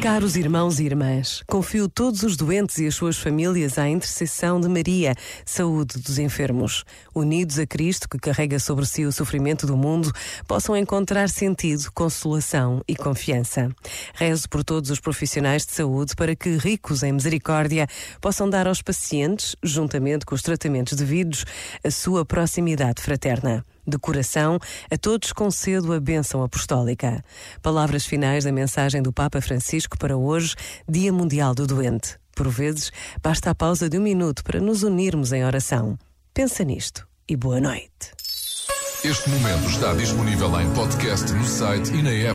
Caros irmãos e irmãs, confio todos os doentes e as suas famílias à intercessão de Maria, saúde dos enfermos. Unidos a Cristo, que carrega sobre si o sofrimento do mundo, possam encontrar sentido, consolação e confiança. Rezo por todos os profissionais de saúde para que, ricos em misericórdia, possam dar aos pacientes, juntamente com os tratamentos devidos, a sua proximidade fraterna. De coração, a todos concedo a bênção apostólica. Palavras finais da mensagem do Papa Francisco para hoje, Dia Mundial do Doente. Por vezes, basta a pausa de um minuto para nos unirmos em oração. Pensa nisto e boa noite. Este momento está disponível em podcast no site e na app.